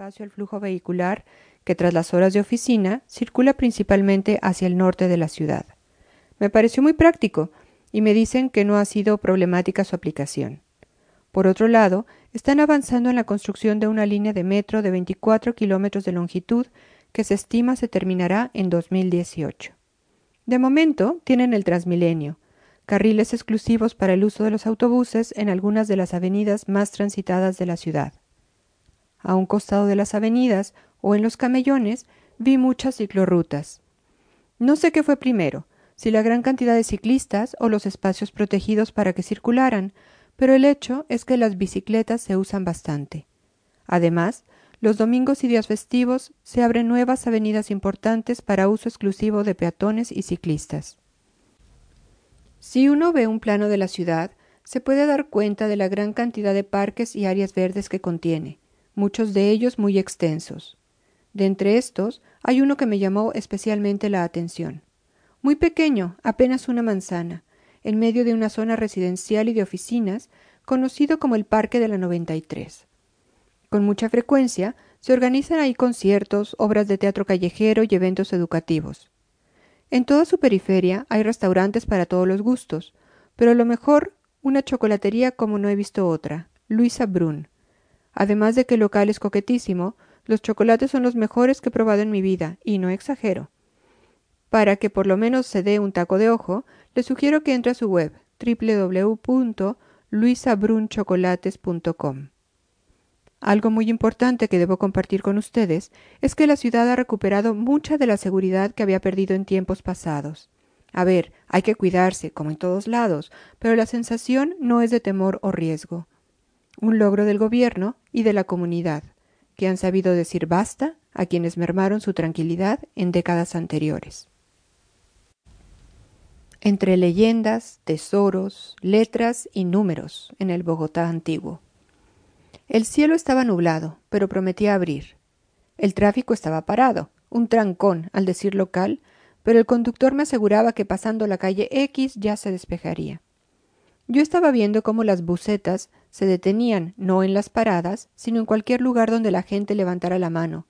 espacio al flujo vehicular que tras las horas de oficina circula principalmente hacia el norte de la ciudad. Me pareció muy práctico y me dicen que no ha sido problemática su aplicación. Por otro lado, están avanzando en la construcción de una línea de metro de 24 kilómetros de longitud que se estima se terminará en 2018. De momento, tienen el Transmilenio, carriles exclusivos para el uso de los autobuses en algunas de las avenidas más transitadas de la ciudad. A un costado de las avenidas o en los camellones vi muchas ciclorrutas. No sé qué fue primero, si la gran cantidad de ciclistas o los espacios protegidos para que circularan, pero el hecho es que las bicicletas se usan bastante. Además, los domingos y días festivos se abren nuevas avenidas importantes para uso exclusivo de peatones y ciclistas. Si uno ve un plano de la ciudad, se puede dar cuenta de la gran cantidad de parques y áreas verdes que contiene, muchos de ellos muy extensos. De entre estos, hay uno que me llamó especialmente la atención. Muy pequeño, apenas una manzana, en medio de una zona residencial y de oficinas, conocido como el Parque de la 93. Con mucha frecuencia se organizan ahí conciertos, obras de teatro callejero y eventos educativos. En toda su periferia hay restaurantes para todos los gustos, pero lo mejor, una chocolatería como no he visto otra, Luisa Brun. Además de que el local es coquetísimo, los chocolates son los mejores que he probado en mi vida, y no exagero. Para que por lo menos se dé un taco de ojo, le sugiero que entre a su web www.luisabrunchocolates.com. Algo muy importante que debo compartir con ustedes es que la ciudad ha recuperado mucha de la seguridad que había perdido en tiempos pasados. A ver, hay que cuidarse, como en todos lados, pero la sensación no es de temor o riesgo. Un logro del gobierno y de la comunidad, que han sabido decir basta a quienes mermaron su tranquilidad en décadas anteriores. Entre leyendas, tesoros, letras y números en el Bogotá antiguo. El cielo estaba nublado, pero prometía abrir. El tráfico estaba parado, un trancón, al decir local, pero el conductor me aseguraba que pasando la calle X ya se despejaría. Yo estaba viendo cómo las bucetas se detenían no en las paradas, sino en cualquier lugar donde la gente levantara la mano,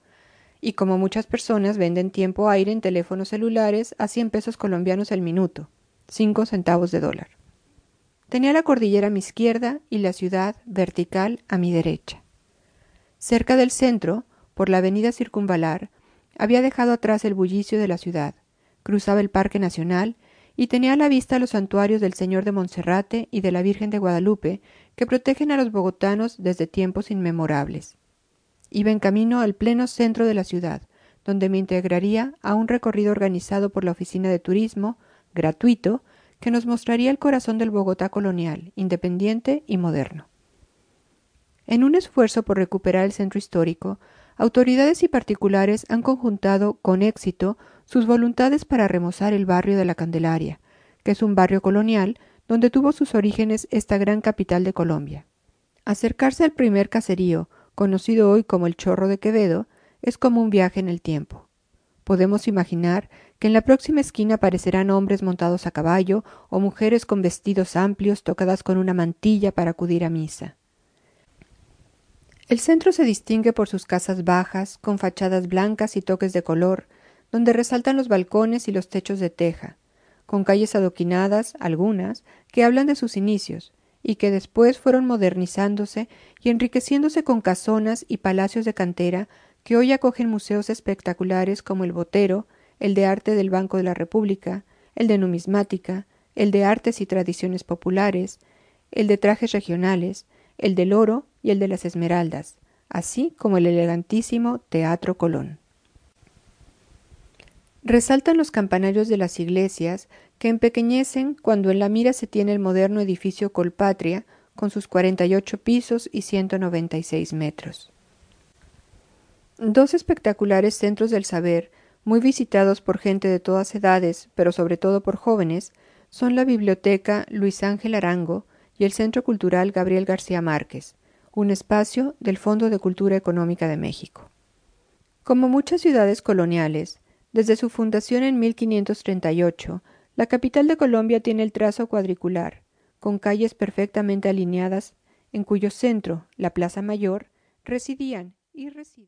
y como muchas personas venden tiempo aire en teléfonos celulares a cien pesos colombianos el minuto, cinco centavos de dólar. Tenía la cordillera a mi izquierda y la ciudad vertical a mi derecha. Cerca del centro, por la avenida Circunvalar, había dejado atrás el bullicio de la ciudad, cruzaba el Parque Nacional y tenía a la vista los santuarios del Señor de Monserrate y de la Virgen de Guadalupe, que protegen a los bogotanos desde tiempos inmemorables. Iba en camino al pleno centro de la ciudad, donde me integraría a un recorrido organizado por la Oficina de Turismo, gratuito, que nos mostraría el corazón del Bogotá colonial, independiente y moderno. En un esfuerzo por recuperar el centro histórico, autoridades y particulares han conjuntado con éxito sus voluntades para remozar el barrio de la Candelaria, que es un barrio colonial donde tuvo sus orígenes esta gran capital de Colombia. Acercarse al primer caserío, conocido hoy como el Chorro de Quevedo, es como un viaje en el tiempo. Podemos imaginar que en la próxima esquina aparecerán hombres montados a caballo o mujeres con vestidos amplios tocadas con una mantilla para acudir a misa. El centro se distingue por sus casas bajas, con fachadas blancas y toques de color, donde resaltan los balcones y los techos de teja, con calles adoquinadas, algunas, que hablan de sus inicios, y que después fueron modernizándose y enriqueciéndose con casonas y palacios de cantera que hoy acogen museos espectaculares como el Botero, el de arte del Banco de la República, el de numismática, el de artes y tradiciones populares, el de trajes regionales, el del oro y el de las esmeraldas, así como el elegantísimo Teatro Colón. Resaltan los campanarios de las iglesias que empequeñecen cuando en la mira se tiene el moderno edificio Colpatria con sus 48 pisos y 196 metros. Dos espectaculares centros del saber muy visitados por gente de todas edades, pero sobre todo por jóvenes, son la Biblioteca Luis Ángel Arango y el Centro Cultural Gabriel García Márquez, un espacio del Fondo de Cultura Económica de México. Como muchas ciudades coloniales, desde su fundación en 1538, la capital de Colombia tiene el trazo cuadricular, con calles perfectamente alineadas, en cuyo centro, la Plaza Mayor, residían y residen